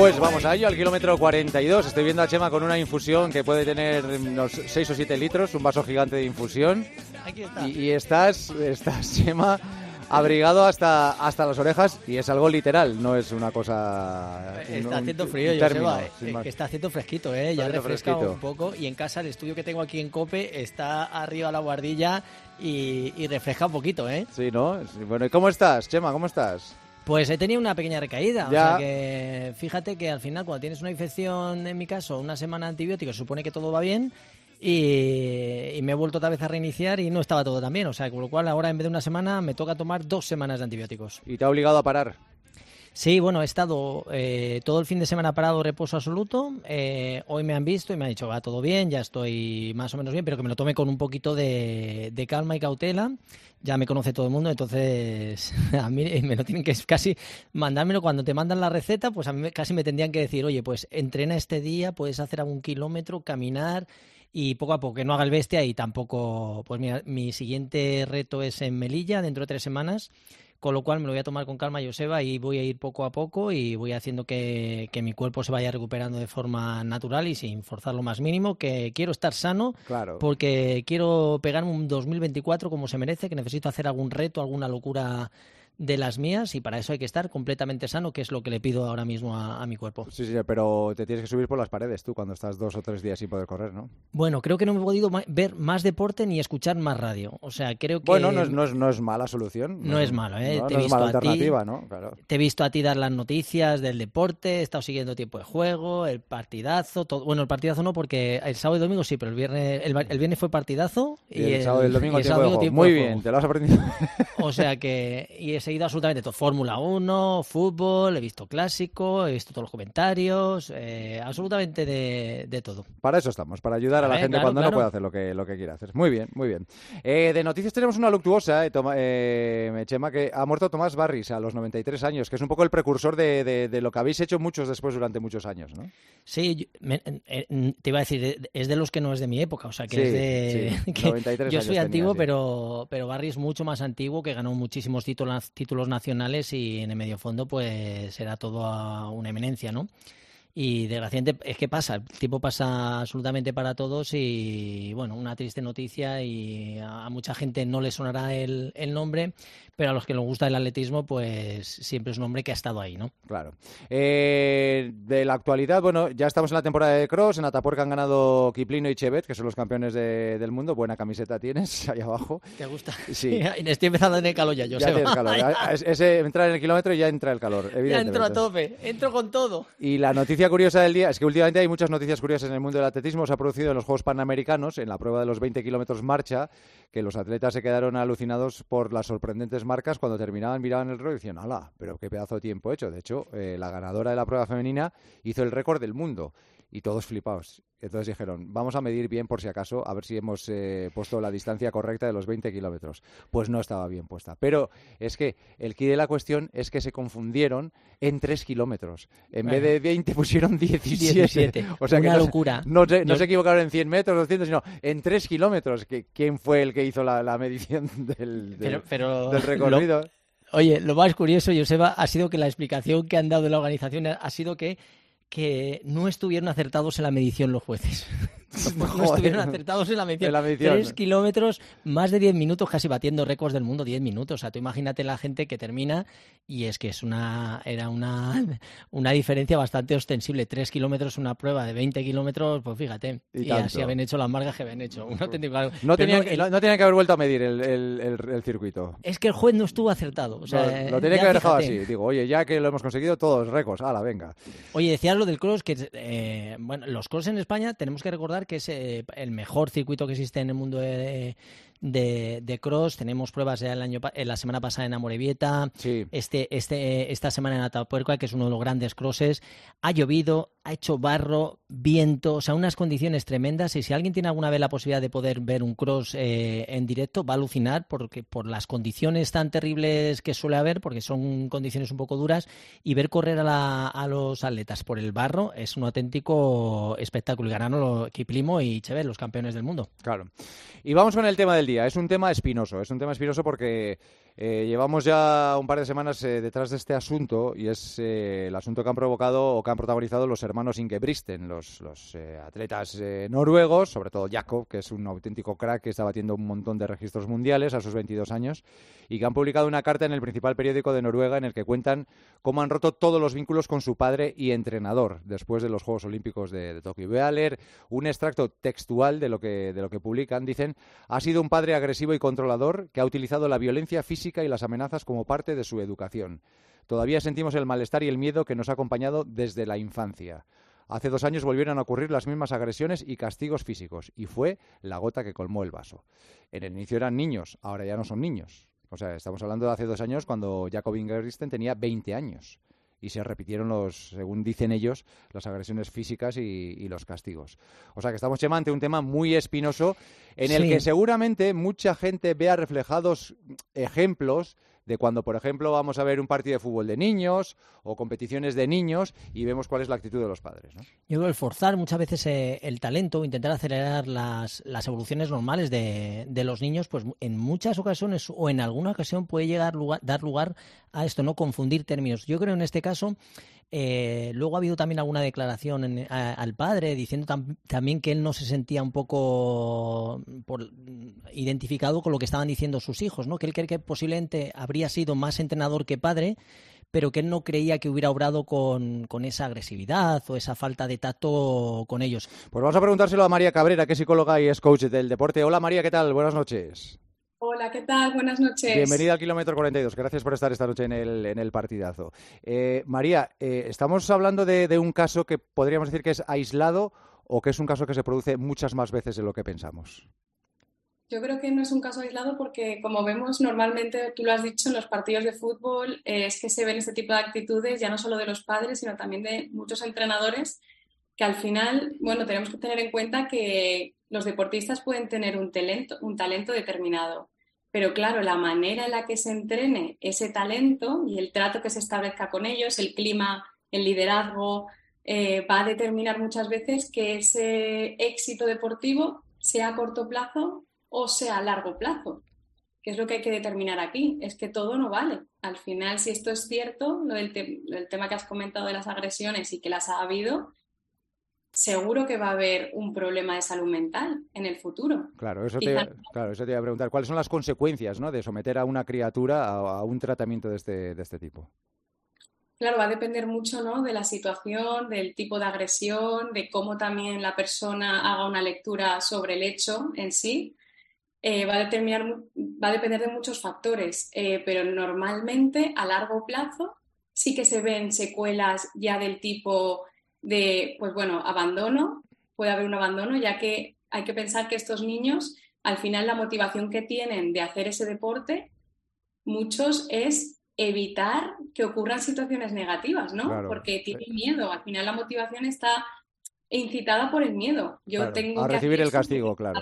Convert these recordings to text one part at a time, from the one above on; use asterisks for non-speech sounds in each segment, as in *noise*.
Pues vamos a ello, al kilómetro 42. Estoy viendo a Chema con una infusión que puede tener unos 6 o 7 litros, un vaso gigante de infusión. Aquí está. Y, y estás, estás, Chema, abrigado hasta, hasta las orejas y es algo literal, no es una cosa... Está un- haciendo frío, término, Joseba, eh, eh, más. está haciendo fresquito, ¿eh? Ya refresca fresquito. un poco. Y en casa, el estudio que tengo aquí en Cope está arriba la guardilla y, y refresca un poquito, ¿eh? Sí, ¿no? Bueno, ¿y cómo estás, Chema? ¿Cómo estás? Pues he tenido una pequeña recaída. O sea que fíjate que al final, cuando tienes una infección, en mi caso, una semana de antibióticos, supone que todo va bien. Y, y me he vuelto otra vez a reiniciar y no estaba todo tan bien. O sea, con lo cual ahora en vez de una semana me toca tomar dos semanas de antibióticos. ¿Y te ha obligado a parar? Sí, bueno, he estado eh, todo el fin de semana parado, reposo absoluto. Eh, hoy me han visto y me han dicho, va todo bien, ya estoy más o menos bien, pero que me lo tome con un poquito de, calma y cautela. Ya me conoce todo el mundo, entonces *laughs* a mí me lo tienen que casi mandármelo cuando te mandan la receta, pues a mí casi me tendrían que decir, oye, pues entrena este día, puedes hacer algún kilómetro, caminar y poco a poco, que no haga el bestia y tampoco, pues mira, mi siguiente reto es en Melilla, dentro de tres semanas. Con lo cual me lo voy a tomar con calma, Joseba, y voy a ir poco a poco y voy haciendo que, que mi cuerpo se vaya recuperando de forma natural y sin forzar lo más mínimo, que quiero estar sano Claro. porque quiero pegarme un 2024 como se merece, que necesito hacer algún reto, alguna locura de las mías y para eso hay que estar completamente sano, que es lo que le pido ahora mismo a, a mi cuerpo. Sí, sí, pero te tienes que subir por las paredes tú cuando estás dos o tres días sin poder correr, ¿no? Bueno, creo que no me he podido ver más deporte ni escuchar más radio. O sea, creo que... Bueno, no es, no, es, no es mala solución. No es malo, ¿eh? No, Te he no es visto mala a ti. alternativa, ¿no? Claro. Te he visto a ti dar las noticias del deporte, he estado siguiendo tiempo de juego, el partidazo, todo. bueno, el partidazo no porque el sábado y domingo sí, pero el viernes el, el viernes fue partidazo Y el, sábado y el domingo y el tiempo de sábado juego. tiempo Muy de bien, te lo has aprendido. *laughs* O sea que y he seguido absolutamente todo, Fórmula 1, fútbol, he visto clásico, he visto todos los comentarios, eh, absolutamente de, de todo. Para eso estamos, para ayudar a la gente claro, cuando no puede hacer lo que, lo que quiere hacer. Muy bien, muy bien. Eh, de noticias tenemos una luctuosa, eh, Toma- Chema, que ha muerto Tomás Barris a los 93 años, que es un poco el precursor de, de- de lo que habéis hecho muchos después durante muchos años, ¿no? Sí, yo- me- te iba a decir, es de los que no es de mi época, o sea que Sí, es de... sí, *laughs* que 93 yo años soy tenía, antiguo, sí. pero, pero Barry es mucho más antiguo, que ganó muchísimos títulos, títulos nacionales y en el medio fondo pues era todo una eminencia, ¿no? Y desgraciadamente es que pasa, el tiempo pasa absolutamente para todos y bueno, una triste noticia y a, a mucha gente no le sonará el, el nombre, pero a los que nos gusta el atletismo pues siempre es un hombre que ha estado ahí, ¿no? Claro. Eh, de la actualidad, bueno, ya estamos en la temporada de cross. En Atapuerca han ganado Kiplino y Chevet, que son los campeones de- del mundo. Buena camiseta tienes *laughs* ahí abajo. ¿Te gusta? Sí. *laughs* Estoy empezando a tener calor ya, Ya Joseba. tienes calor. Ya, *laughs* Es- Ese, entrar en el kilómetro y ya entra el calor, ya evidentemente. entro a tope, entro con todo. Y la noticia curiosa del día es que últimamente hay muchas noticias curiosas en el mundo del atletismo. Se ha producido en los Juegos Panamericanos, en la prueba de los 20 kilómetros marcha, que los atletas se quedaron alucinados por las sorprendentes marcas cuando terminaban, miraban el reloj y decían, ¡hala! Pero qué pedazo de tiempo he hecho. De hecho, eh, la ganadora de la prueba femenina hizo el récord del mundo. Y todos flipados. Entonces dijeron, vamos a medir bien por si acaso, a ver si hemos eh, puesto la distancia correcta de los 20 kilómetros. Pues no estaba bien puesta. Pero es que el key de la cuestión es que se confundieron en 3 kilómetros. En vez de 20 pusieron 17. 17. *laughs* O sea que Una no, se- locura. No, se, no Yo- se equivocaron en 100 metros, 200, sino en 3 kilómetros. Que, ¿Quién fue el que hizo la, la medición *laughs* del, del- Pero, pero del recorrido? lo- oye, lo más curioso, Joseba, ha sido que la explicación que han dado de la organización ha sido que, que no estuvieron acertados en la medición los jueces. No estuvieron acertados en la medición. En la medición. Tres kilómetros, más de 10 minutos, casi batiendo récords del mundo, 10 minutos. O sea, tú imagínate la gente que termina y es que es una era una, *laughs* una diferencia bastante ostensible. Tres kilómetros, una prueba de 20 kilómetros, pues fíjate. Y Y, así habían hecho las marcas que habían hecho. No tenían, el- no, no tenían que haber vuelto a medir el, el- el- el circuito. es que el juez no estuvo acertado. O sea, No, lo tenía que haber dejado así. Digo, oye, ya que lo hemos conseguido, todos récords. ¡Hala, venga! Oye, decías lo del cross, que eh, bueno, los cross en España tenemos que recordar que es eh, el mejor circuito que existe en el mundo de, de, de cross. Tenemos pruebas ya el año, eh, la semana pasada en Amorebieta, Sí. este, este, esta semana en Atapuerca, que es uno de los grandes crosses. Ha llovido, ha hecho barro, viento, o sea, unas condiciones tremendas. Y si alguien tiene alguna vez la posibilidad de poder ver un cross eh, en directo, va a alucinar porque por las condiciones tan terribles que suele haber, porque son condiciones un poco duras, y ver correr a, la- a los atletas por el barro es un auténtico espectáculo. Y ganaron Kiplimo y Chever, los campeones del mundo. Claro. Y vamos con el tema del Es un tema espinoso. Es un tema espinoso porque Eh, llevamos ya un par de semanas eh, detrás de este asunto y es eh, el asunto que han provocado o que han protagonizado los hermanos Ingebristen, los, los atletas noruegos, sobre todo Jakob, que es un auténtico crack que está batiendo un montón de registros mundiales a sus 22 años y que han publicado una carta en el principal periódico de Noruega en el que cuentan cómo han roto todos los vínculos con su padre y entrenador después de los Juegos Olímpicos de, de Tokio. Voy a leer un extracto textual de lo que de lo que publican. Dicen, ha sido un padre agresivo y controlador que ha utilizado la violencia física y las amenazas como parte de su educación. Todavía sentimos el malestar y el miedo que nos ha acompañado desde la infancia. Hace dos años volvieron a ocurrir las mismas agresiones y castigos físicos, y fue la gota que colmó el vaso. En el inicio eran niños, ahora ya no son niños. O sea, estamos hablando de hace dos años cuando Jacob Ingebrigtsen tenía 20 años y se repitieron los, según dicen ellos, las agresiones físicas y, los castigos. O sea que estamos ante un tema muy espinoso en el que seguramente mucha gente vea reflejados ejemplos de cuando, por ejemplo, vamos a ver un partido de fútbol de niños o competiciones de niños y vemos cuál es la actitud de los padres. ¿no? Yo creo que forzar muchas veces eh, el talento, intentar acelerar las, evoluciones normales de, los niños, pues en muchas ocasiones o en alguna ocasión puede llegar dar lugar a esto, no confundir términos. Yo creo en este caso eh, luego ha habido también alguna declaración al padre diciendo también que él no se sentía un poco identificado con lo que estaban diciendo sus hijos, ¿no? Que él cree que posiblemente habría sido más entrenador que padre, pero que él no creía que hubiera obrado con, con, esa agresividad o esa falta de tacto con ellos. Pues vamos a preguntárselo a María Cabrera, que es psicóloga y es coach del deporte. Hola María, ¿qué tal? Buenas noches. Hola, ¿qué tal? Buenas noches. Bienvenida al kilómetro 42. Gracias por estar esta noche en el, en el partidazo. Eh, María, eh, estamos hablando de, un caso que podríamos decir que es aislado o que es un caso que se produce muchas más veces de lo que pensamos. Yo creo que no es un caso aislado porque, como vemos normalmente, tú lo has dicho, en los partidos de fútbol eh, es que se ven este tipo de actitudes ya no solo de los padres, sino también de muchos entrenadores que al final, bueno, tenemos que tener en cuenta que los deportistas pueden tener un talento, un talento determinado, pero claro, la manera en la que se entrene ese talento y el trato que se establezca con ellos, el clima, el liderazgo, eh, va a determinar muchas veces que ese éxito deportivo sea a corto plazo o sea a largo plazo. ¿Qué es lo que hay que determinar aquí? Es que todo no vale. Al final, si esto es cierto, lo del, el tema que has comentado de las agresiones y que las ha habido, seguro que va a haber un problema de salud mental en el futuro. Claro, eso te, claro, eso te iba a preguntar. ¿Cuáles son las consecuencias ¿no? de someter a una criatura a, un tratamiento de este, de este tipo? Claro, va a depender mucho ¿no? de la situación, del tipo de agresión, de cómo también la persona haga una lectura sobre el hecho en sí. Eh, va, a determinar, va a depender de muchos factores, eh, pero normalmente a largo plazo sí que se ven secuelas ya del tipo de, pues bueno, abandono, puede haber un abandono, ya que hay que pensar que estos niños, al final la motivación que tienen de hacer ese deporte, muchos es evitar que ocurran situaciones negativas, ¿no? Porque tienen miedo, al final la motivación está incitada por el miedo. Yo tengo a recibir el castigo, claro.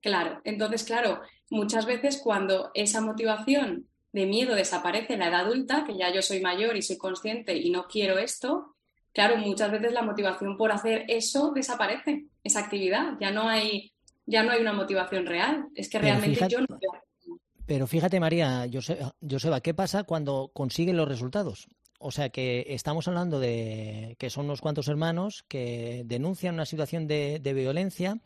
Claro, entonces, claro, muchas veces cuando esa motivación de miedo desaparece en la edad adulta, que ya yo soy mayor y soy consciente y no quiero esto, claro, muchas veces la motivación por hacer eso desaparece, esa actividad. Ya no hay, ya no hay una motivación real. Es que realmente yo no Pero fíjate, María, Joseba, ¿qué pasa cuando consiguen los resultados? O sea que estamos hablando de que son unos cuantos hermanos que denuncian una situación de, violencia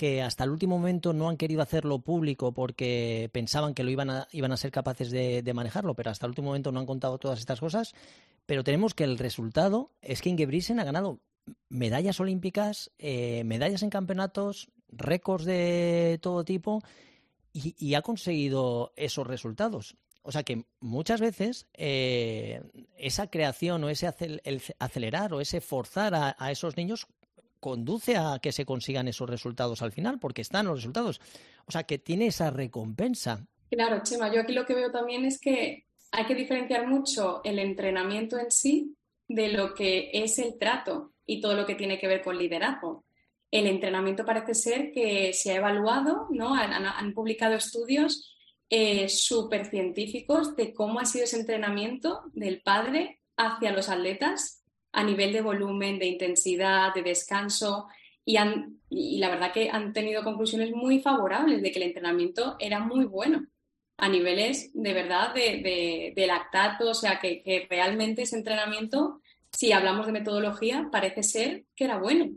que hasta el último momento no han querido hacerlo público porque pensaban que lo iban a, iban a ser capaces de, manejarlo, pero hasta el último momento no han contado todas estas cosas pero tenemos que el resultado es que Ingebrigtsen ha ganado medallas olímpicas, eh, medallas en campeonatos, récords de todo tipo y, ha conseguido esos resultados. O sea que muchas veces eh, esa creación o ese acelerar o ese forzar a, esos niños conduce a que se consigan esos resultados al final, porque están los resultados. O sea que tiene esa recompensa. Claro, Chema, yo aquí lo que veo también es que hay que diferenciar mucho el entrenamiento en sí de lo que es el trato y todo lo que tiene que ver con liderazgo. El entrenamiento parece ser que se ha evaluado, ¿no? han, publicado estudios eh, súper científicos de cómo ha sido ese entrenamiento del padre hacia los atletas a nivel de volumen, de intensidad, de descanso, y, han, y la verdad que han tenido conclusiones muy favorables de que el entrenamiento era muy bueno a niveles de verdad de, lactato, o sea, que, realmente ese entrenamiento, si hablamos de metodología, parece ser que era bueno.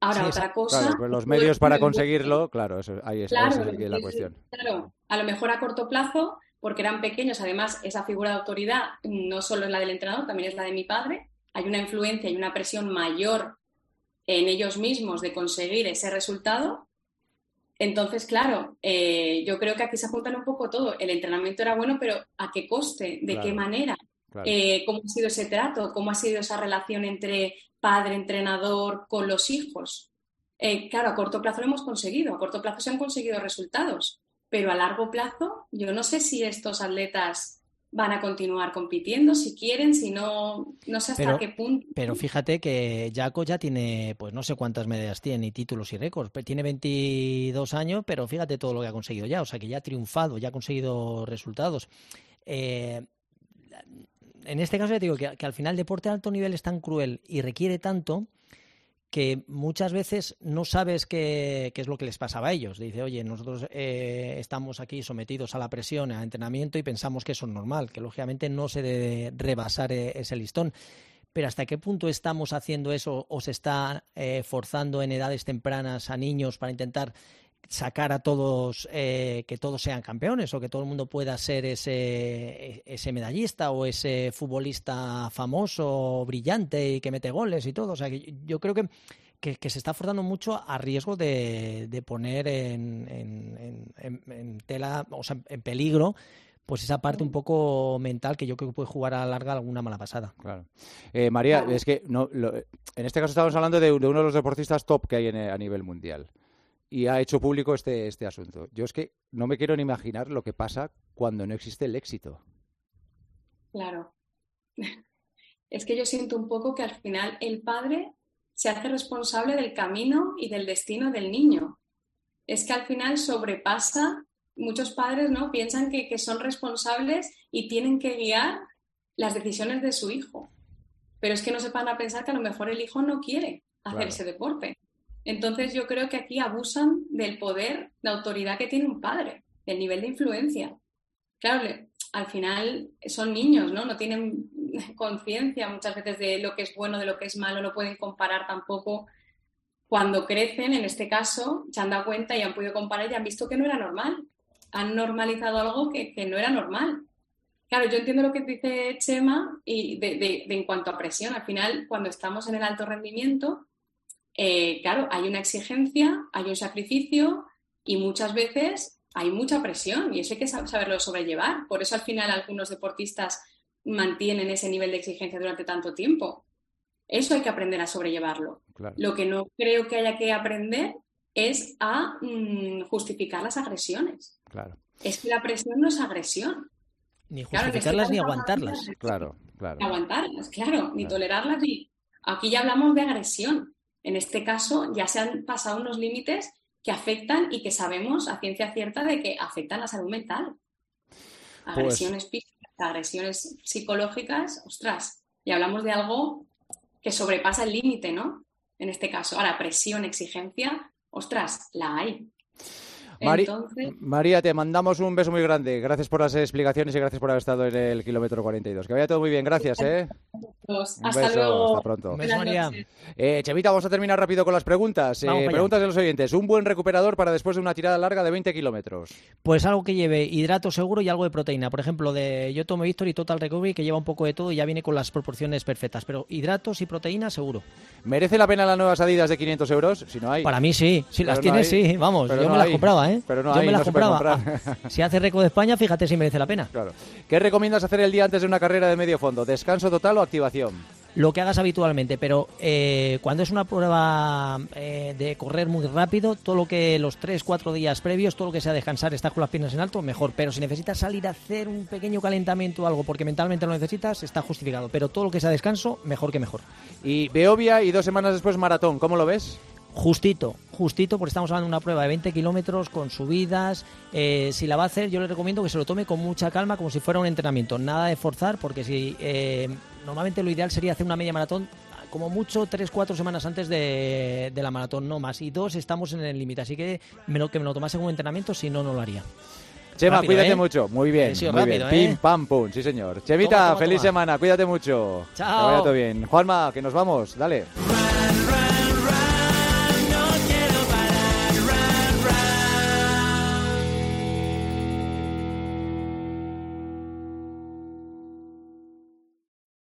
Ahora, otra cosa. Claro, los medios para conseguirlo, claro, eso, ahí es, la cuestión. Claro, a lo mejor a corto plazo, porque eran pequeños, además, esa figura de autoridad no solo es la del entrenador, también es la de mi padre. Hay una influencia y una presión mayor en ellos mismos de conseguir ese resultado entonces, claro, eh, yo creo que aquí se apuntan un poco todo. El entrenamiento era bueno, pero ¿a qué coste? ¿De qué manera? Eh, ¿Cómo ha sido ese trato? ¿Cómo ha sido esa relación entre padre, entrenador con los hijos? Eh, claro, a corto plazo lo hemos conseguido, a corto plazo se han conseguido resultados, pero a largo plazo yo no sé si estos atletas van a continuar compitiendo si quieren, si no, no sé hasta qué punto. Pero fíjate que Jaco ya tiene, pues no sé cuántas medallas tiene, y títulos y récords. Tiene 22 años, pero fíjate todo lo que ha conseguido ya, o sea que ya ha triunfado, ya ha conseguido resultados. Eh, en este caso ya te digo que, que al final el deporte de alto nivel es tan cruel y requiere tanto que muchas veces no sabes qué, es lo que les pasaba a ellos. Dice, oye, nosotros eh, estamos aquí sometidos a la presión, a entrenamiento y pensamos que eso es normal, que lógicamente no se debe rebasar eh, ese listón. Pero ¿hasta qué punto estamos haciendo eso o se está eh, forzando en edades tempranas a niños para intentar sacar a todos, que todos sean campeones o que todo el mundo pueda ser ese, ese medallista o ese futbolista famoso, brillante y que mete goles y todo. O sea, que yo creo que, que, se está forzando mucho a riesgo de, poner en, en, tela, o sea, en peligro pues esa parte un poco mental que yo creo que puede jugar a la larga alguna mala pasada. Claro. Eh, María, es que no, en este caso estamos hablando de, uno de los deportistas top que hay a nivel mundial y ha hecho público este, este asunto. Yo es que no me quiero ni imaginar lo que pasa cuando no existe el éxito. Claro. *laughs* Es que yo siento un poco que al final el padre se hace responsable del camino y del destino del niño. Es que al final sobrepasa, muchos padres no piensan que, que son responsables y tienen que guiar las decisiones de su hijo. Pero es que no se van a pensar que a lo mejor el hijo no quiere hacer ese deporte. Entonces yo creo que aquí abusan del poder, de autoridad que tiene un padre, del nivel de influencia. Claro, al final son niños, ¿no? No tienen *laughs* conciencia muchas veces de lo que es bueno, de lo que es malo, no pueden comparar tampoco. Cuando crecen, en este caso, se han dado cuenta y han podido comparar y han visto que no era normal. Han normalizado algo que, no era normal. Claro, yo entiendo lo que dice Chema y de, en cuanto a presión. Al final, cuando estamos en el alto rendimiento, eh, claro, hay una exigencia, hay un sacrificio y muchas veces hay mucha presión y eso hay que saberlo sobrellevar. Por eso al final algunos deportistas mantienen ese nivel de exigencia durante tanto tiempo. Eso hay que aprender a sobrellevarlo. Lo que no creo que haya que aprender es a mm, justificar las agresiones. Claro. Es que la presión no es agresión. Ni justificarlas ni aguantarlas. Claro, claro. Ni aguantarlas, claro, ni tolerarlas ni. Aquí ya hablamos de agresión. En este caso ya se han pasado unos límites que afectan y que sabemos a ciencia cierta de que afectan la salud mental. Pues agresiones físicas, agresiones psicológicas, ostras, y hablamos de algo que sobrepasa el límite, ¿no? En este caso. Ahora, presión, exigencia, ostras, la hay. María, te mandamos un beso muy grande. Gracias por las explicaciones y gracias por haber estado en el kilómetro 42. Que vaya todo muy bien. Gracias, ¿eh? hasta luego. Hasta pronto. María. Eh, Chevita, vamos a terminar rápido con las preguntas. Eh, preguntas de los oyentes. Un buen recuperador para después de una tirada larga de 20 kilómetros. Pues algo que lleve hidrato seguro y algo de proteína. Por ejemplo, de yo tomo Victory Total Recovery que lleva un poco de todo y ya viene con las proporciones perfectas. Pero hidratos y proteína seguro. ¿Merece la pena las nuevas Adidas de 500 euros? Si no hay. Para mí sí. Si las tienes, sí. Vamos, yo me las compraba, ¿eh? Pero no yo me las compraba. *laughs* si hace récord de España, fíjate si merece la pena. Claro. ¿Qué recomiendas hacer el día antes de una carrera de medio fondo? ¿Descanso total o activación? lo que hagas habitualmente, pero eh, cuando es una prueba eh, de correr muy rápido, todo lo que los 3, 4 días previos, todo lo que sea descansar, estar con las piernas en alto, mejor. Pero si necesitas salir a hacer un pequeño calentamiento o algo porque mentalmente lo necesitas, está justificado. Pero todo lo que sea descanso, mejor que mejor. Y Beovia y dos semanas después maratón, ¿cómo lo ves? Justito, justito, porque estamos hablando de una prueba de 20 kilómetros con subidas. Eh, si la va a hacer, yo le recomiendo que se lo tome con mucha calma, como si fuera un entrenamiento. Nada de forzar, porque si eh, normalmente lo ideal sería hacer una media maratón como mucho 3-4 semanas antes de, la maratón, no más. Y dos, estamos en el límite, así que, que me lo tomase como entrenamiento, si no, no lo haría. Chema, Rápido, cuídate ¿eh? mucho. Muy bien, muy rápido, bien. Pim, pam, pum. Sí, señor. Toma, toma, feliz toma. semana. Cuídate mucho. Chao. Que vaya todo bien. Juanma, que nos vamos. Dale.